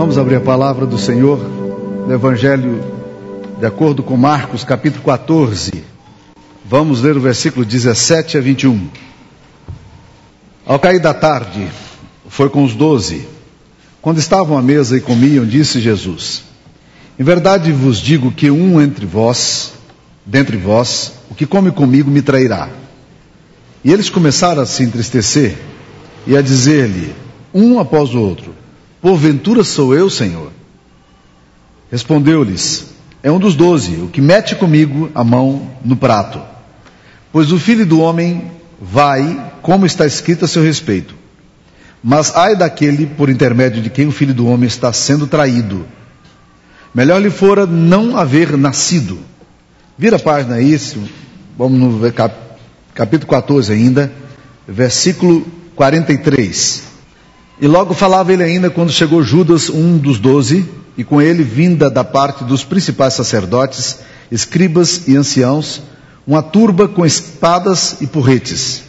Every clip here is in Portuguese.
Vamos abrir a palavra do Senhor no Evangelho de acordo com Marcos, capítulo 14. Vamos ler o versículo 17 a 21. Ao cair da tarde, foi com os doze. Quando estavam à mesa e comiam, disse Jesus: Em verdade vos digo que um entre vós, dentre vós, o que come comigo me trairá. E eles começaram a se entristecer e a dizer-lhe, um após o outro: Porventura sou eu, Senhor? Respondeu-lhes: É um dos doze, o que mete comigo a mão no prato. Pois o filho do homem vai, como está escrito a seu respeito. Mas ai daquele por intermédio de quem o filho do homem está sendo traído. Melhor lhe fora não haver nascido. Vira a página aí, vamos no capítulo 14 ainda, versículo 43. E logo falava ele ainda quando chegou Judas, um dos doze, e com ele, vinda da parte dos principais sacerdotes, escribas e anciãos, uma turba com espadas e porretes.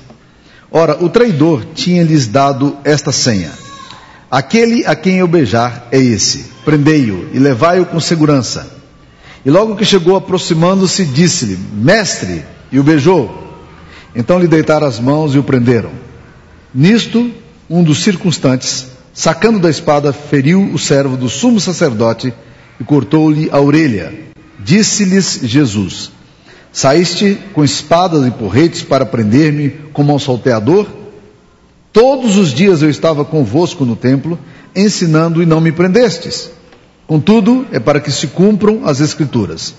Ora, o traidor tinha-lhes dado esta senha: Aquele a quem eu beijar é esse, prendei-o e levai-o com segurança. E logo que chegou aproximando-se, disse-lhe: Mestre, e o beijou. Então lhe deitaram as mãos e o prenderam. Nisto, um dos circunstantes, sacando da espada, feriu o servo do sumo sacerdote e cortou-lhe a orelha. Disse-lhes Jesus: Saíste com espadas e porretes para prender-me como um salteador? Todos os dias eu estava convosco no templo, ensinando e não me prendestes. Contudo, é para que se cumpram as Escrituras.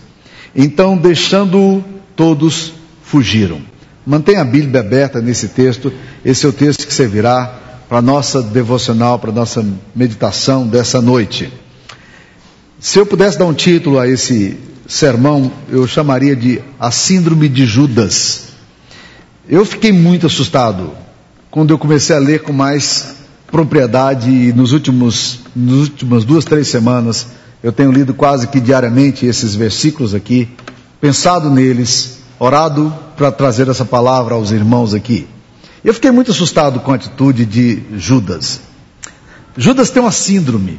Então, deixando-o, todos fugiram. Mantenha a Bíblia aberta nesse texto, esse é o texto que servirá para nossa devocional, para nossa meditação dessa noite. Se eu pudesse dar um título a esse sermão, eu chamaria de A Síndrome de Judas. Eu fiquei muito assustado quando eu comecei a ler com mais propriedade e nos últimos, nas últimas duas, três semanas, eu tenho lido quase que diariamente esses versículos aqui, pensado neles, orado para trazer essa palavra aos irmãos aqui. Eu fiquei muito assustado com a atitude de Judas. Judas tem uma síndrome.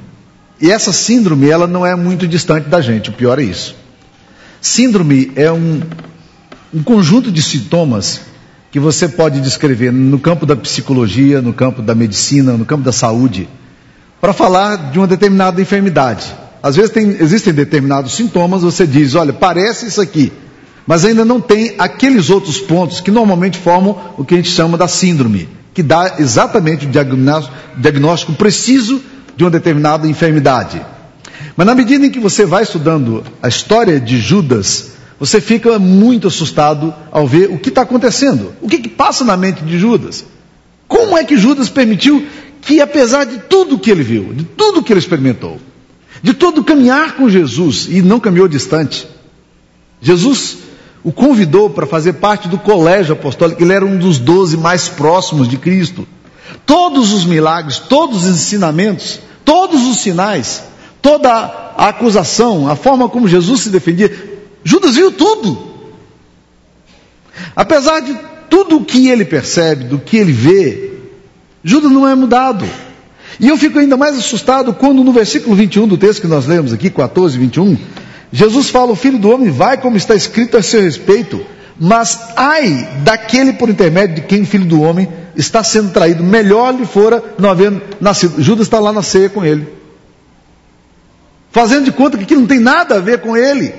E essa síndrome, ela não é muito distante da gente, o pior é isso. Síndrome é um, um conjunto de sintomas que você pode descrever no campo da psicologia, no campo da medicina, no campo da saúde, para falar de uma determinada enfermidade. Às vezes tem, existem determinados sintomas, você diz, olha, parece isso aqui mas ainda não tem aqueles outros pontos que normalmente formam o que a gente chama da síndrome, que dá exatamente o diagnóstico, preciso de uma determinada enfermidade. Mas na medida em que você vai estudando a história de Judas, você fica muito assustado ao ver o que está acontecendo. O que, que passa na mente de Judas? Como é que Judas permitiu que, apesar de tudo que ele viu, de tudo que ele experimentou, de todo caminhar com Jesus, e não caminhou distante, Jesus o convidou para fazer parte do colégio apostólico, ele era um dos doze mais próximos de Cristo. Todos os milagres, todos os ensinamentos, todos os sinais, toda a acusação, a forma como Jesus se defendia, Judas viu tudo. Apesar de tudo o que ele percebe, do que ele vê, Judas não é mudado. E eu fico ainda mais assustado quando no versículo 21 do texto que nós lemos aqui, 14, 21, Jesus fala: o filho do homem vai como está escrito a seu respeito, mas ai daquele por intermédio de quem o filho do homem está sendo traído, melhor lhe fora não haver nascido. Judas está lá na ceia com ele, fazendo de conta que aquilo não tem nada a ver com ele.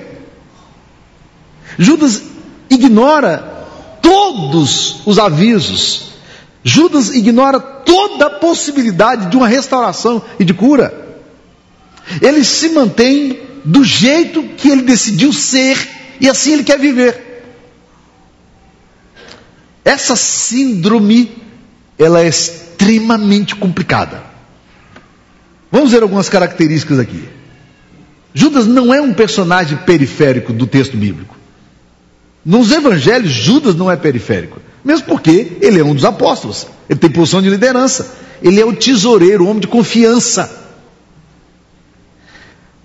Judas ignora todos os avisos, Judas ignora toda a possibilidade de uma restauração e de cura. Ele se mantém do jeito que ele decidiu ser e assim ele quer viver. Essa síndrome, ela é extremamente complicada. Vamos ver algumas características aqui. Judas não é um personagem periférico do texto bíblico. Nos evangelhos, Judas não é periférico. Mesmo porque ele é um dos apóstolos. Ele tem posição de liderança. Ele é o tesoureiro, o homem de confiança.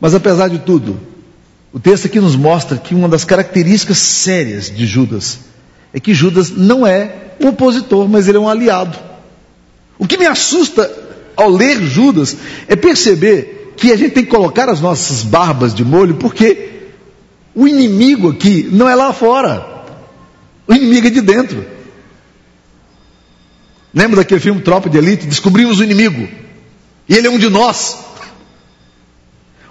Mas apesar de tudo, o texto aqui nos mostra que uma das características sérias de Judas é que Judas não é um opositor, mas ele é um aliado. O que me assusta ao ler Judas é perceber que a gente tem que colocar as nossas barbas de molho, porque o inimigo aqui não é lá fora, o inimigo é de dentro. Lembra daquele filme Tropa de Elite? Descobrimos o inimigo, e ele é um de nós.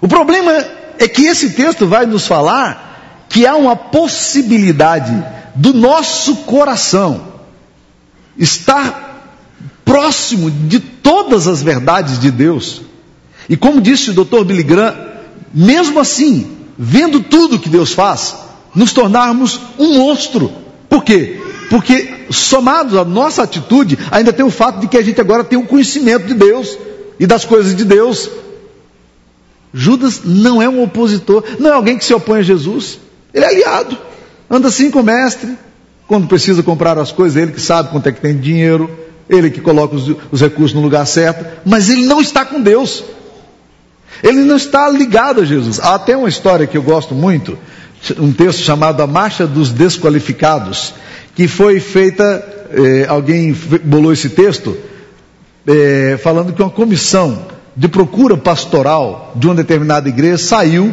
O problema é que esse texto vai nos falar que há uma possibilidade do nosso coração estar próximo de todas as verdades de Deus. E como disse o Dr. Billy Graham, mesmo assim, vendo tudo que Deus faz, nos tornarmos um monstro. Por quê? Porque somado à nossa atitude, ainda tem o fato de que a gente agora tem o conhecimento de Deus e das coisas de Deus. Judas não é um opositor, não é alguém que se opõe a Jesus. Ele é aliado. Anda assim com o mestre. Quando precisa comprar as coisas, ele que sabe quanto é que tem dinheiro, ele que coloca os, os recursos no lugar certo, mas ele não está com Deus. Ele não está ligado a Jesus. Há até uma história que eu gosto muito, um texto chamado A Marcha dos Desqualificados, que foi feita, eh, alguém bolou esse texto, eh, falando que uma comissão de procura pastoral de uma determinada igreja saiu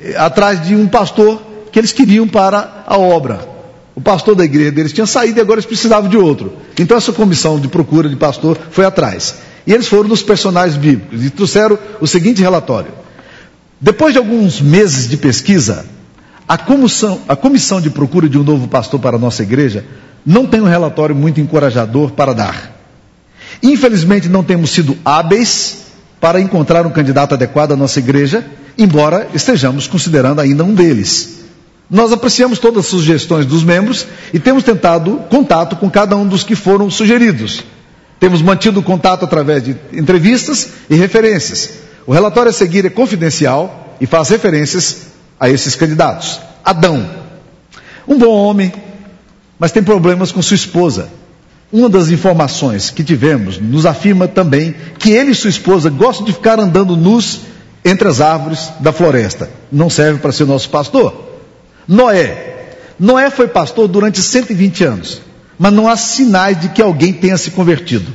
eh, atrás de um pastor que eles queriam para a obra. O pastor da igreja deles tinha saído e agora eles precisavam de outro. Então essa comissão de procura de pastor foi atrás. E eles foram nos personagens bíblicos e trouxeram o seguinte relatório. Depois de alguns meses de pesquisa, a comissão, a comissão de procura de um novo pastor para a nossa igreja não tem um relatório muito encorajador para dar. Infelizmente não temos sido hábeis para encontrar um candidato adequado à nossa igreja, embora estejamos considerando ainda um deles. Nós apreciamos todas as sugestões dos membros e temos tentado contato com cada um dos que foram sugeridos. Temos mantido contato através de entrevistas e referências. O relatório a seguir é confidencial e faz referências a esses candidatos. Adão, um bom homem, mas tem problemas com sua esposa. Uma das informações que tivemos nos afirma também que ele e sua esposa gostam de ficar andando nus entre as árvores da floresta. Não serve para ser nosso pastor. Noé. Noé foi pastor durante 120 anos, mas não há sinais de que alguém tenha se convertido.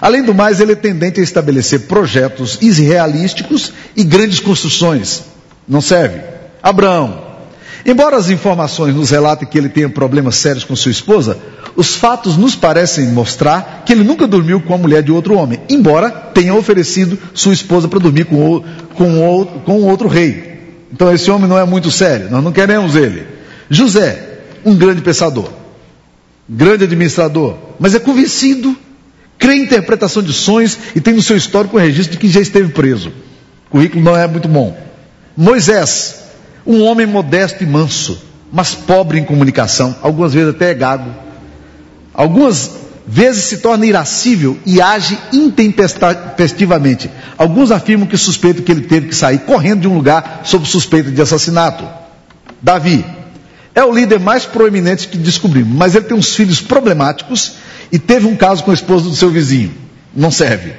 Além do mais, ele é tendente a estabelecer projetos irrealísticos e grandes construções. Não serve. Abraão. Embora as informações nos relatem que ele tenha problemas sérios com sua esposa, os fatos nos parecem mostrar que ele nunca dormiu com a mulher de outro homem, embora tenha oferecido sua esposa para dormir com, o, com, o, com outro rei. Então esse homem não é muito sério, nós não queremos ele. José, um grande pensador, grande administrador, mas é convencido, crê em interpretação de sonhos e tem no seu histórico o registro de que já esteve preso. O currículo não é muito bom. Moisés, um homem modesto e manso, mas pobre em comunicação, algumas vezes até é gago. Algumas vezes se torna irascível e age intempestivamente. Alguns afirmam que suspeitam que ele teve que sair correndo de um lugar sob suspeita de assassinato. Davi é o líder mais proeminente que descobrimos, mas ele tem uns filhos problemáticos e teve um caso com a esposa do seu vizinho. Não serve.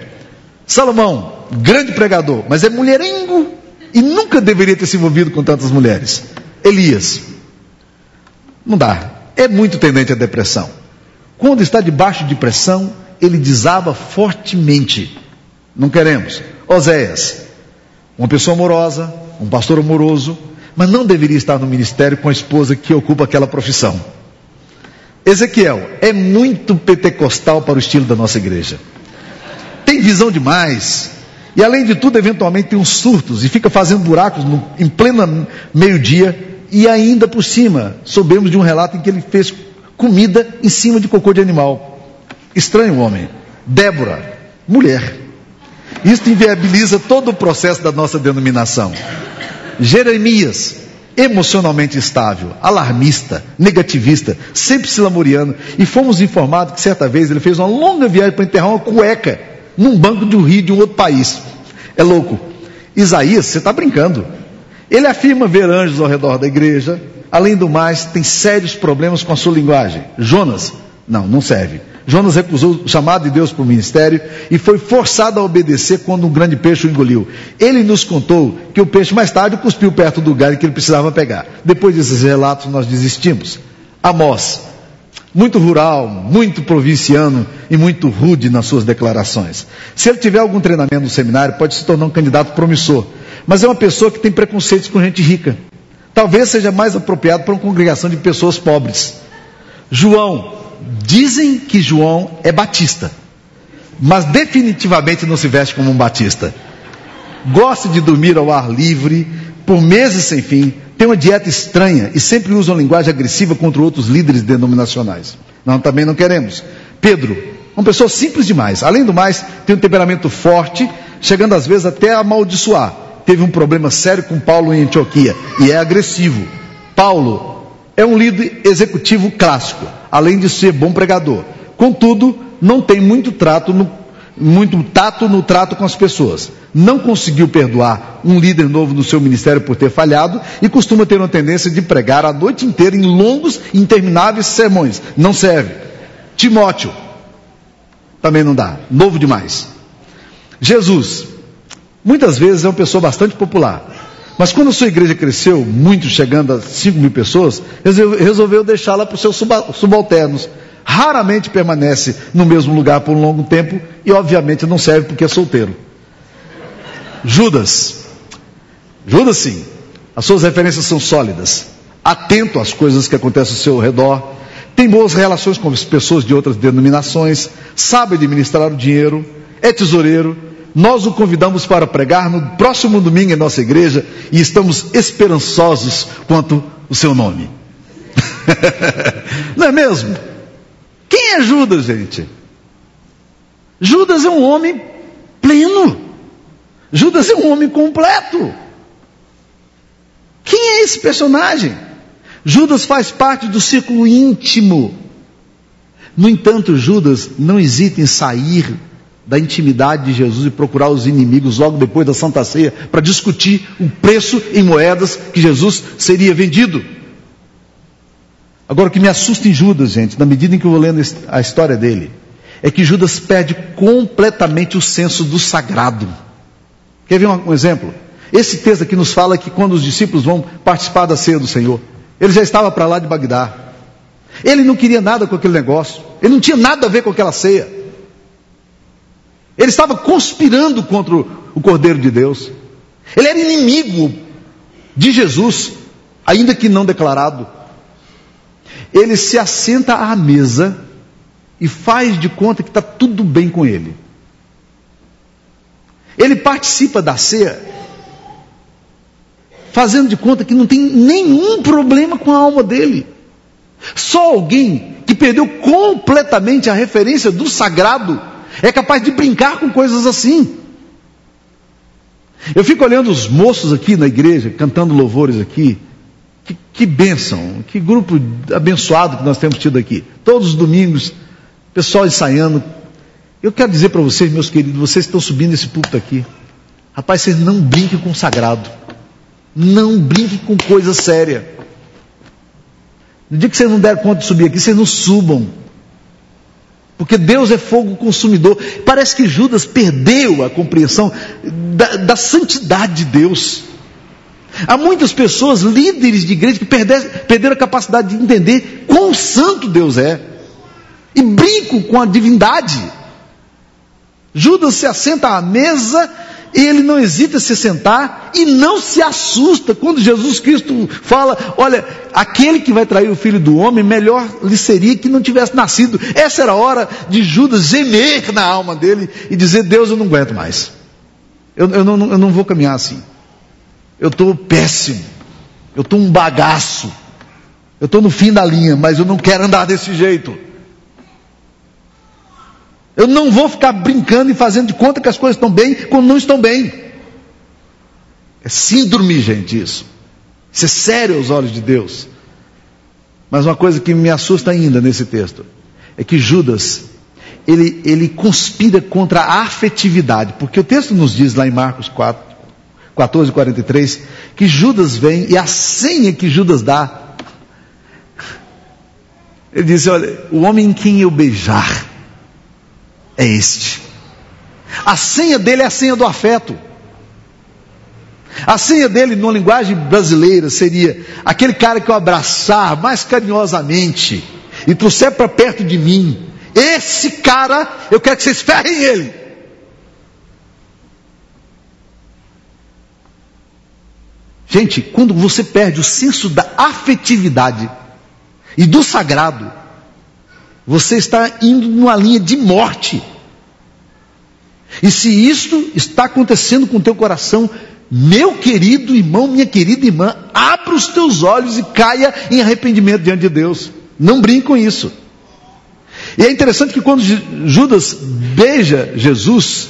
Salomão, grande pregador, mas é mulherengo e nunca deveria ter se envolvido com tantas mulheres. Elias, não dá. É muito tendente à depressão. Quando está debaixo de pressão, ele desaba fortemente. Não queremos. Oséias, uma pessoa amorosa, um pastor amoroso, mas não deveria estar no ministério com a esposa que ocupa aquela profissão. Ezequiel é muito pentecostal para o estilo da nossa igreja. Tem visão demais. E além de tudo, eventualmente tem uns surtos e fica fazendo buracos no, em plena meio-dia. E ainda por cima, soubemos de um relato em que ele fez comida em cima de cocô de animal. Estranho homem. Débora, mulher. Isso inviabiliza todo o processo da nossa denominação. Jeremias, emocionalmente estável, alarmista, negativista, sempre se lamuriando. E fomos informados que certa vez ele fez uma longa viagem para enterrar uma cueca num banco um rio de um outro país. É louco. Isaías, você está brincando. Ele afirma ver anjos ao redor da igreja, Além do mais, tem sérios problemas com a sua linguagem. Jonas, não, não serve. Jonas recusou o chamado de Deus para o ministério e foi forçado a obedecer quando um grande peixe o engoliu. Ele nos contou que o peixe mais tarde cuspiu perto do lugar que ele precisava pegar. Depois desses relatos, nós desistimos. Amós, muito rural, muito provinciano e muito rude nas suas declarações. Se ele tiver algum treinamento no seminário, pode se tornar um candidato promissor. Mas é uma pessoa que tem preconceitos com gente rica. Talvez seja mais apropriado para uma congregação de pessoas pobres. João, dizem que João é batista, mas definitivamente não se veste como um batista. Gosta de dormir ao ar livre, por meses sem fim, tem uma dieta estranha e sempre usa uma linguagem agressiva contra outros líderes denominacionais. Nós também não queremos. Pedro, uma pessoa simples demais. Além do mais, tem um temperamento forte, chegando às vezes até a amaldiçoar. Teve um problema sério com Paulo em Antioquia e é agressivo. Paulo é um líder executivo clássico, além de ser bom pregador. Contudo, não tem muito trato no muito tato no trato com as pessoas. Não conseguiu perdoar um líder novo no seu ministério por ter falhado e costuma ter uma tendência de pregar a noite inteira em longos intermináveis sermões. Não serve. Timóteo também não dá. Novo demais. Jesus, muitas vezes é uma pessoa bastante popular. Mas quando a sua igreja cresceu, muito chegando a 5 mil pessoas, resolveu deixá-la para os seus subalternos raramente permanece no mesmo lugar por um longo tempo e, obviamente, não serve porque é solteiro. Judas. Judas, sim. As suas referências são sólidas. Atento às coisas que acontecem ao seu redor. Tem boas relações com as pessoas de outras denominações. Sabe administrar o dinheiro. É tesoureiro. Nós o convidamos para pregar no próximo domingo em nossa igreja e estamos esperançosos quanto o seu nome. Não é mesmo? Quem é Judas, gente? Judas é um homem pleno. Judas é um homem completo. Quem é esse personagem? Judas faz parte do círculo íntimo. No entanto, Judas não hesita em sair da intimidade de Jesus e procurar os inimigos logo depois da Santa Ceia para discutir o preço em moedas que Jesus seria vendido. Agora, o que me assusta em Judas, gente, na medida em que eu vou lendo a história dele, é que Judas perde completamente o senso do sagrado. Quer ver um, exemplo? Esse texto aqui nos fala que quando os discípulos vão participar da ceia do Senhor, ele já estava para lá de Bagdá. Ele não queria nada com aquele negócio. Ele não tinha nada a ver com aquela ceia. Ele estava conspirando contra o Cordeiro de Deus. Ele era inimigo de Jesus, ainda que não declarado ele se assenta à mesa e faz de conta que está tudo bem com ele. Ele participa da ceia, fazendo de conta que não tem nenhum problema com a alma dele. Só alguém que perdeu completamente a referência do sagrado é capaz de brincar com coisas assim. Eu fico olhando os moços aqui na igreja, cantando louvores aqui, que, que bênção, que grupo abençoado que nós temos tido aqui. Todos os domingos, pessoal ensaiando. Eu quero dizer para vocês, meus queridos, vocês estão subindo esse púlpito aqui. Rapaz, vocês não brinquem com o sagrado. Não brinquem com coisa séria. No dia que vocês não der conta de subir aqui, vocês não subam. Porque Deus é fogo consumidor. Parece que Judas perdeu a compreensão da, da santidade de Deus. Há muitas pessoas, líderes de igreja, que perderam a capacidade de entender quão santo Deus é. E brincam com a divindade. Judas se assenta à mesa, ele não hesita se sentar e não se assusta quando Jesus Cristo fala: Olha, aquele que vai trair o filho do homem, melhor lhe seria que não tivesse nascido. Essa era a hora de Judas gemer na alma dele e dizer: Deus, eu não aguento mais. Eu, eu, não, eu não vou caminhar assim. Eu estou péssimo. Eu estou um bagaço. Eu estou no fim da linha, mas eu não quero andar desse jeito. Eu não vou ficar brincando e fazendo de conta que as coisas estão bem quando não estão bem. É síndrome, gente, isso. Isso é sério aos olhos de Deus. Mas uma coisa que me assusta ainda nesse texto é que Judas, ele, ele conspira contra a afetividade, porque o texto nos diz lá em Marcos 4, 14, 43, que Judas vem e a senha que Judas dá. Ele diz: Olha, o homem em quem eu beijar é este. A senha dele é a senha do afeto. A senha dele, numa linguagem brasileira, seria aquele cara que eu abraçar mais carinhosamente e trouxer para perto de mim, esse cara, eu quero que vocês ferrem ele. Gente, quando você perde o senso da afetividade e do sagrado, você está indo numa linha de morte. E se isto está acontecendo com o teu coração, meu querido irmão, minha querida irmã, abra os teus olhos e caia em arrependimento diante de Deus. Não brinque com isso. E é interessante que quando Judas beija Jesus,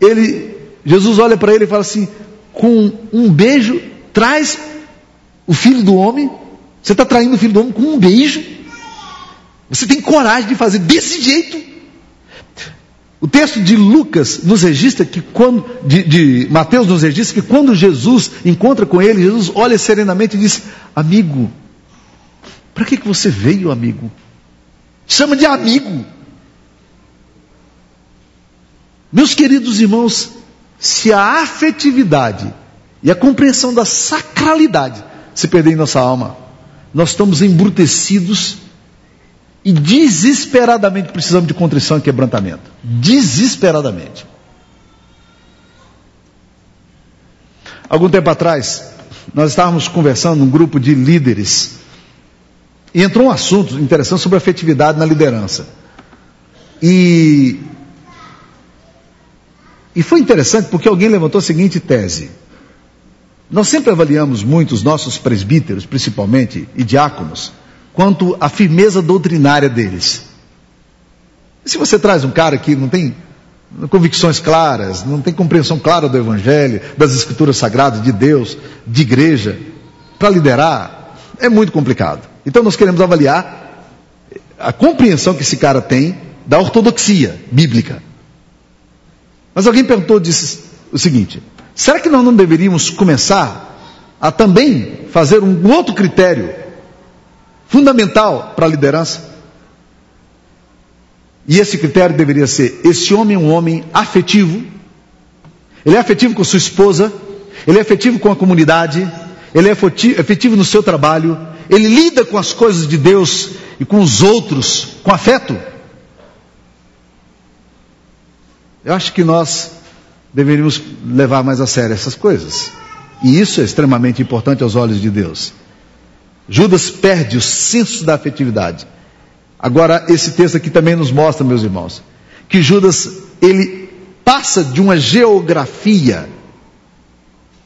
ele, Jesus olha para ele e fala assim: com um beijo, traz o filho do homem. Você está traindo o filho do homem com um beijo. Você tem coragem de fazer desse jeito? O texto de Lucas nos registra que quando, de, de, Mateus nos registra que quando Jesus encontra com ele, Jesus olha serenamente e diz: Amigo, para que, que você veio, amigo? Chama de amigo. Meus queridos irmãos, se a afetividade e a compreensão da sacralidade se perder em nossa alma, nós estamos embrutecidos e desesperadamente precisamos de contrição e quebrantamento. Desesperadamente. Algum tempo atrás, nós estávamos conversando num grupo de líderes e entrou um assunto interessante sobre afetividade na liderança. E, e foi interessante porque alguém levantou a seguinte tese. Nós sempre avaliamos muito os nossos presbíteros, principalmente, e diáconos, quanto à firmeza doutrinária deles. E se você traz um cara que não tem convicções claras, não tem compreensão clara do Evangelho, das Escrituras Sagradas, de Deus, de igreja, para liderar, é muito complicado. Então nós queremos avaliar a compreensão que esse cara tem da ortodoxia bíblica. Mas alguém perguntou disse o seguinte: será que nós não deveríamos começar a também fazer um outro critério fundamental para a liderança? E esse critério deveria ser: esse homem é um homem afetivo, ele é afetivo com sua esposa, ele é afetivo com a comunidade, ele é afetivo no seu trabalho, ele lida com as coisas de Deus e com os outros com afeto. Eu acho que nós deveríamos levar mais a sério essas coisas. E isso é extremamente importante aos olhos de Deus. Judas perde o senso da afetividade. Agora, esse texto aqui também nos mostra, meus irmãos, que Judas, ele passa de uma geografia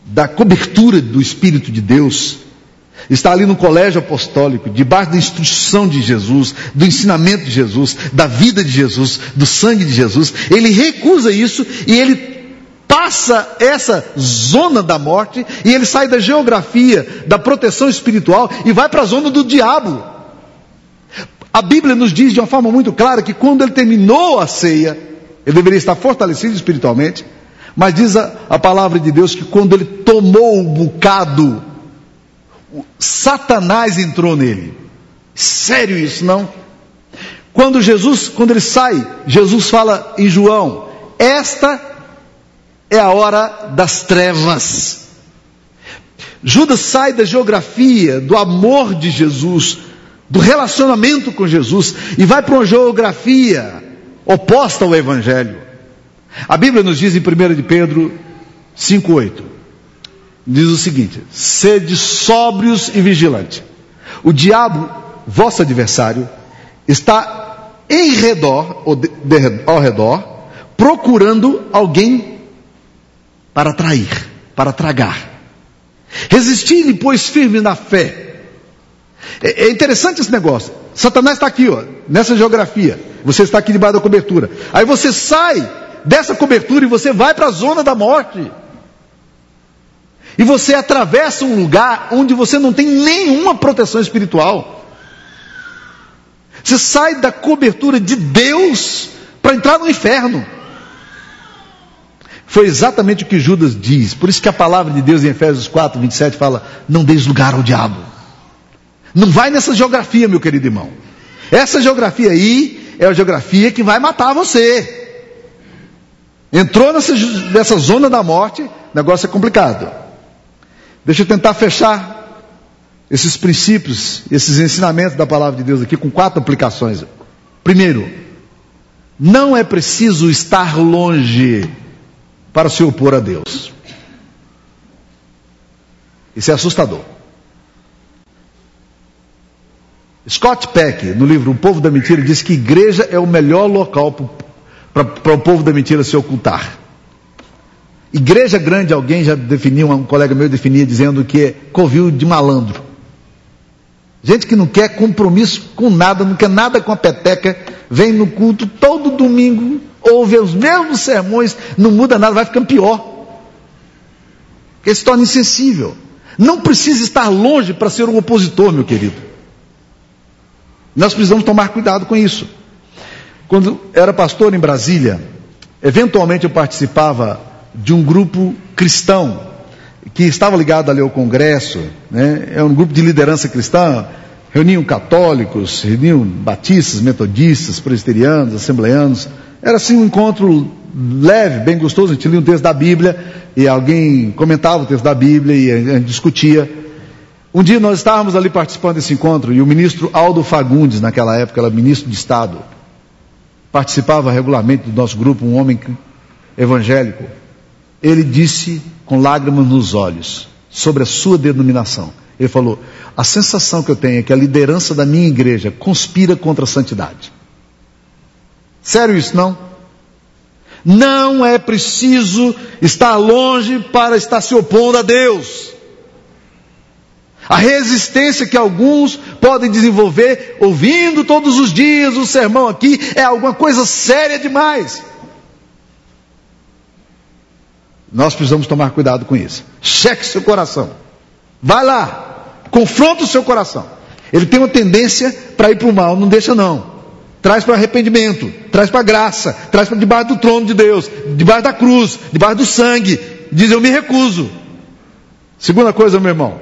da cobertura do Espírito de Deus Está ali no colégio apostólico, debaixo da instrução de Jesus, do ensinamento de Jesus, da vida de Jesus, do sangue de Jesus. Ele recusa isso e ele passa essa zona da morte e ele sai da geografia da proteção espiritual e vai para a zona do diabo. A Bíblia nos diz de uma forma muito clara que quando ele terminou a ceia, ele deveria estar fortalecido espiritualmente, mas diz a, a palavra de Deus que quando ele tomou o bocado, Satanás entrou nele. Sério isso, não? Quando Jesus, quando ele sai, Jesus fala em João: Esta é a hora das trevas. Judas sai da geografia, do amor de Jesus, do relacionamento com Jesus, e vai para uma geografia oposta ao Evangelho. A Bíblia nos diz em 1 de Pedro 5,8: diz o seguinte: sede sóbrios e vigilantes. O diabo, vosso adversário, está em redor, ou de, de, ao redor, procurando alguém para trair, para tragar. Resistir-lhe, pois, firme na fé. É, é interessante esse negócio. Satanás está aqui, ó, nessa geografia. Você está aqui debaixo da cobertura. Aí você sai dessa cobertura e você vai para a zona da morte. E você atravessa um lugar onde você não tem nenhuma proteção espiritual. Você sai da cobertura de Deus para entrar no inferno. Foi exatamente o que Judas diz. Por isso que a palavra de Deus em Efésios 4, 27 fala: Não deis lugar ao diabo. Não vai nessa geografia, meu querido irmão. Essa geografia aí é a geografia que vai matar você. Entrou nessa, nessa zona da morte, negócio é complicado. Deixa eu tentar fechar esses princípios, esses ensinamentos da palavra de Deus aqui com quatro aplicações. Primeiro, não é preciso estar longe para se opor a Deus. Isso é assustador. Scott Peck, no livro O Povo da Mentira, diz que igreja é o melhor local para o povo da mentira se ocultar. Igreja grande, alguém já definiu, um colega meu definia dizendo que é covil de malandro. Gente que não quer compromisso com nada, não quer nada com a peteca, vem no culto todo domingo, ouve os mesmos sermões, não muda nada, vai ficando pior. Porque se torna insensível. Não precisa estar longe para ser um opositor, meu querido. Nós precisamos tomar cuidado com isso. Quando era pastor em Brasília, eventualmente eu participava de um grupo cristão que estava ligado ali ao Congresso, né? é um grupo de liderança cristã, reuniam católicos, reuniam batistas, metodistas, presbiterianos, assembleanos. Era assim um encontro leve, bem gostoso. A gente lia um texto da Bíblia e alguém comentava o texto da Bíblia e a gente discutia. Um dia nós estávamos ali participando desse encontro e o ministro Aldo Fagundes, naquela época, era ministro de Estado, participava regularmente do nosso grupo, um homem evangélico. Ele disse com lágrimas nos olhos sobre a sua denominação. Ele falou: a sensação que eu tenho é que a liderança da minha igreja conspira contra a santidade. Sério isso, não? Não é preciso estar longe para estar se opondo a Deus. A resistência que alguns podem desenvolver ouvindo todos os dias o sermão aqui é alguma coisa séria demais. Nós precisamos tomar cuidado com isso. Cheque seu coração. Vai lá, confronta o seu coração. Ele tem uma tendência para ir para o mal, não deixa não. Traz para arrependimento, traz para graça, traz para debaixo do trono de Deus, debaixo da cruz, debaixo do sangue. Diz: Eu me recuso. Segunda coisa, meu irmão: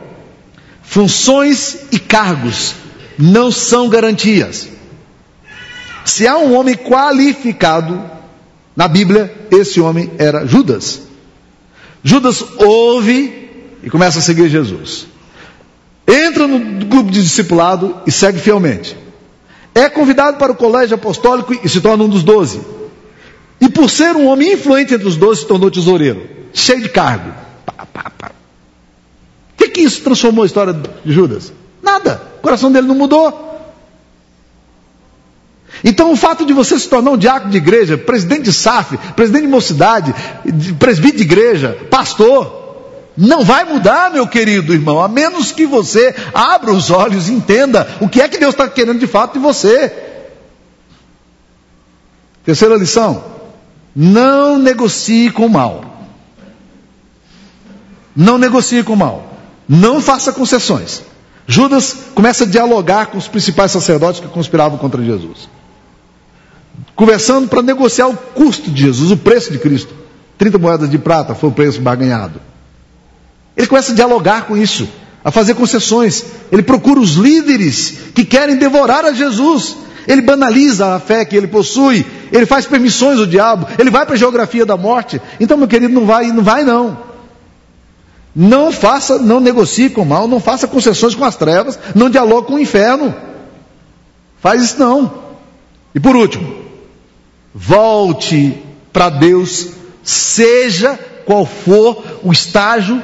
funções e cargos não são garantias. Se há um homem qualificado na Bíblia, esse homem era Judas. Judas ouve e começa a seguir Jesus. Entra no grupo de discipulado e segue fielmente. É convidado para o colégio apostólico e se torna um dos doze. E por ser um homem influente entre os doze, se tornou tesoureiro, cheio de cargo. Pá, pá, pá. O que, que isso transformou a história de Judas? Nada. O coração dele não mudou. Então, o fato de você se tornar um diácono de igreja, presidente de SAF, presidente de mocidade, presbítero de igreja, pastor, não vai mudar, meu querido irmão, a menos que você abra os olhos e entenda o que é que Deus está querendo de fato de você. Terceira lição: não negocie com o mal. Não negocie com o mal. Não faça concessões. Judas começa a dialogar com os principais sacerdotes que conspiravam contra Jesus. Conversando para negociar o custo de Jesus, o preço de Cristo. 30 moedas de prata foi o preço barganhado. Ele começa a dialogar com isso, a fazer concessões. Ele procura os líderes que querem devorar a Jesus. Ele banaliza a fé que ele possui. Ele faz permissões ao diabo. Ele vai para a geografia da morte. Então, meu querido, não vai, não vai não. Não faça, não negocie com o mal, não faça concessões com as trevas, não dialogue com o inferno. Faz isso não. E por último, volte para Deus, seja qual for o estágio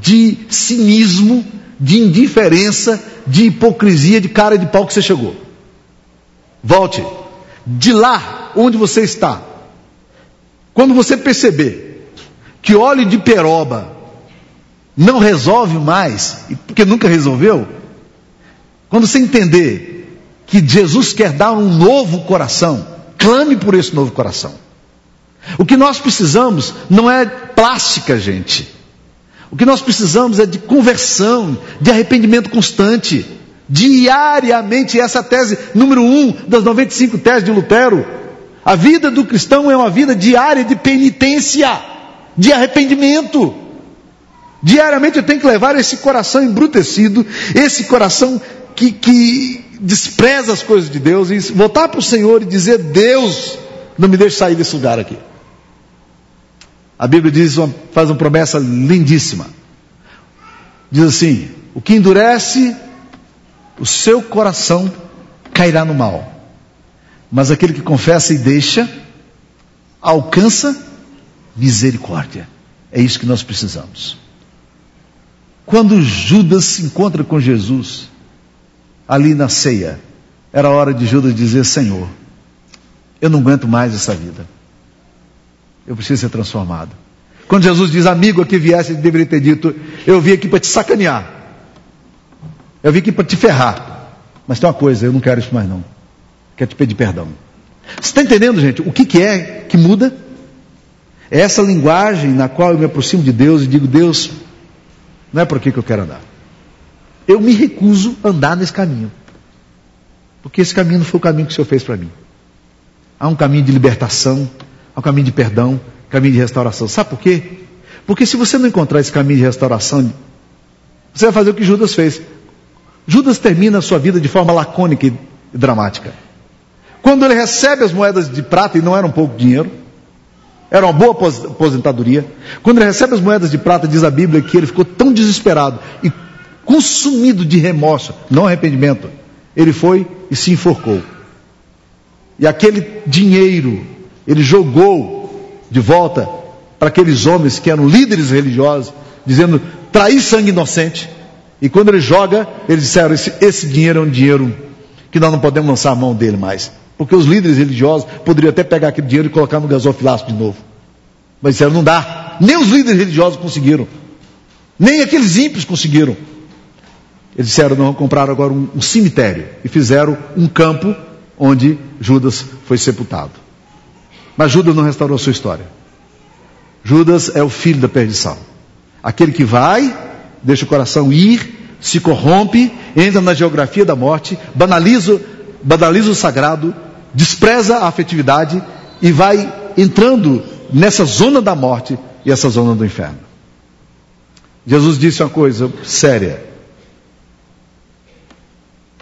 de cinismo, de indiferença, de hipocrisia, de cara de pau que você chegou. Volte. De lá onde você está. Quando você perceber que óleo de peroba não resolve mais, porque nunca resolveu, quando você entender que Jesus quer dar um novo coração, clame por esse novo coração. O que nós precisamos não é plástica, gente. O que nós precisamos é de conversão, de arrependimento constante, diariamente. Essa é tese número um das 95 teses de Lutero. A vida do cristão é uma vida diária de penitência, de arrependimento. Diariamente eu tenho que levar esse coração embrutecido, esse coração que, que despreza as coisas de Deus, e voltar para o Senhor e dizer: Deus, não me deixe sair desse lugar aqui. A Bíblia diz, faz uma promessa lindíssima. Diz assim: o que endurece o seu coração cairá no mal. Mas aquele que confessa e deixa, alcança misericórdia. É isso que nós precisamos. Quando Judas se encontra com Jesus, ali na ceia, era hora de Judas dizer: Senhor, eu não aguento mais essa vida. Eu preciso ser transformado. Quando Jesus diz, amigo, aqui viesse, ele deveria ter dito: Eu vim aqui para te sacanear. Eu vim aqui para te ferrar. Mas tem uma coisa, eu não quero isso mais não. Quero te pedir perdão. Você está entendendo, gente? O que, que é que muda? É essa linguagem na qual eu me aproximo de Deus e digo, Deus, não é por aqui que eu quero andar. Eu me recuso a andar nesse caminho. Porque esse caminho não foi o caminho que o Senhor fez para mim. Há um caminho de libertação, há um caminho de perdão, caminho de restauração. Sabe por quê? Porque se você não encontrar esse caminho de restauração, você vai fazer o que Judas fez. Judas termina a sua vida de forma lacônica e dramática. Quando ele recebe as moedas de prata, e não era um pouco dinheiro, era uma boa aposentadoria. Quando ele recebe as moedas de prata, diz a Bíblia que ele ficou tão desesperado e consumido de remorso, não arrependimento. Ele foi e se enforcou. E aquele dinheiro, ele jogou de volta para aqueles homens que eram líderes religiosos, dizendo: trair sangue inocente. E quando ele joga, eles disseram: esse, esse dinheiro é um dinheiro que nós não podemos lançar a mão dele mais. Porque os líderes religiosos poderiam até pegar aquele dinheiro e colocar no gasofilaço de novo. Mas disseram, não dá. Nem os líderes religiosos conseguiram. Nem aqueles ímpios conseguiram. Eles disseram, não, compraram agora um, um cemitério. E fizeram um campo onde Judas foi sepultado. Mas Judas não restaurou sua história. Judas é o filho da perdição. Aquele que vai, deixa o coração ir, se corrompe, entra na geografia da morte, banaliza, banaliza o sagrado, despreza a afetividade e vai entrando nessa zona da morte e essa zona do inferno. Jesus disse uma coisa séria: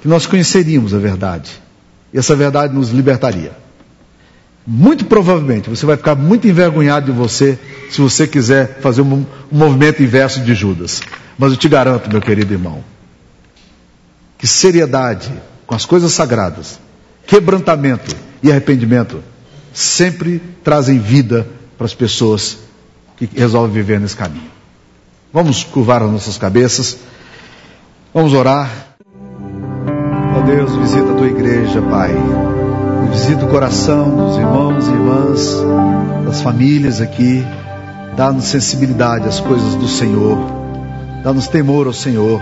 nós conheceríamos a verdade e essa verdade nos libertaria. Muito provavelmente você vai ficar muito envergonhado de você se você quiser fazer um, um movimento inverso de Judas. Mas eu te garanto, meu querido irmão, que seriedade com as coisas sagradas, quebrantamento e arrependimento sempre trazem vida para as pessoas que resolvem viver nesse caminho. Vamos curvar as nossas cabeças, vamos orar. Deus, visita a tua igreja, Pai. Visita o coração dos irmãos e irmãs, das famílias aqui. Dá-nos sensibilidade às coisas do Senhor. Dá-nos temor ao Senhor.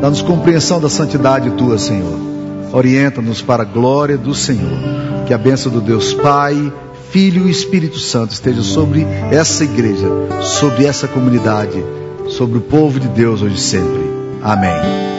Dá-nos compreensão da santidade tua, Senhor orienta-nos para a glória do Senhor. Que a bênção do Deus Pai, Filho e Espírito Santo esteja sobre essa igreja, sobre essa comunidade, sobre o povo de Deus hoje e sempre. Amém.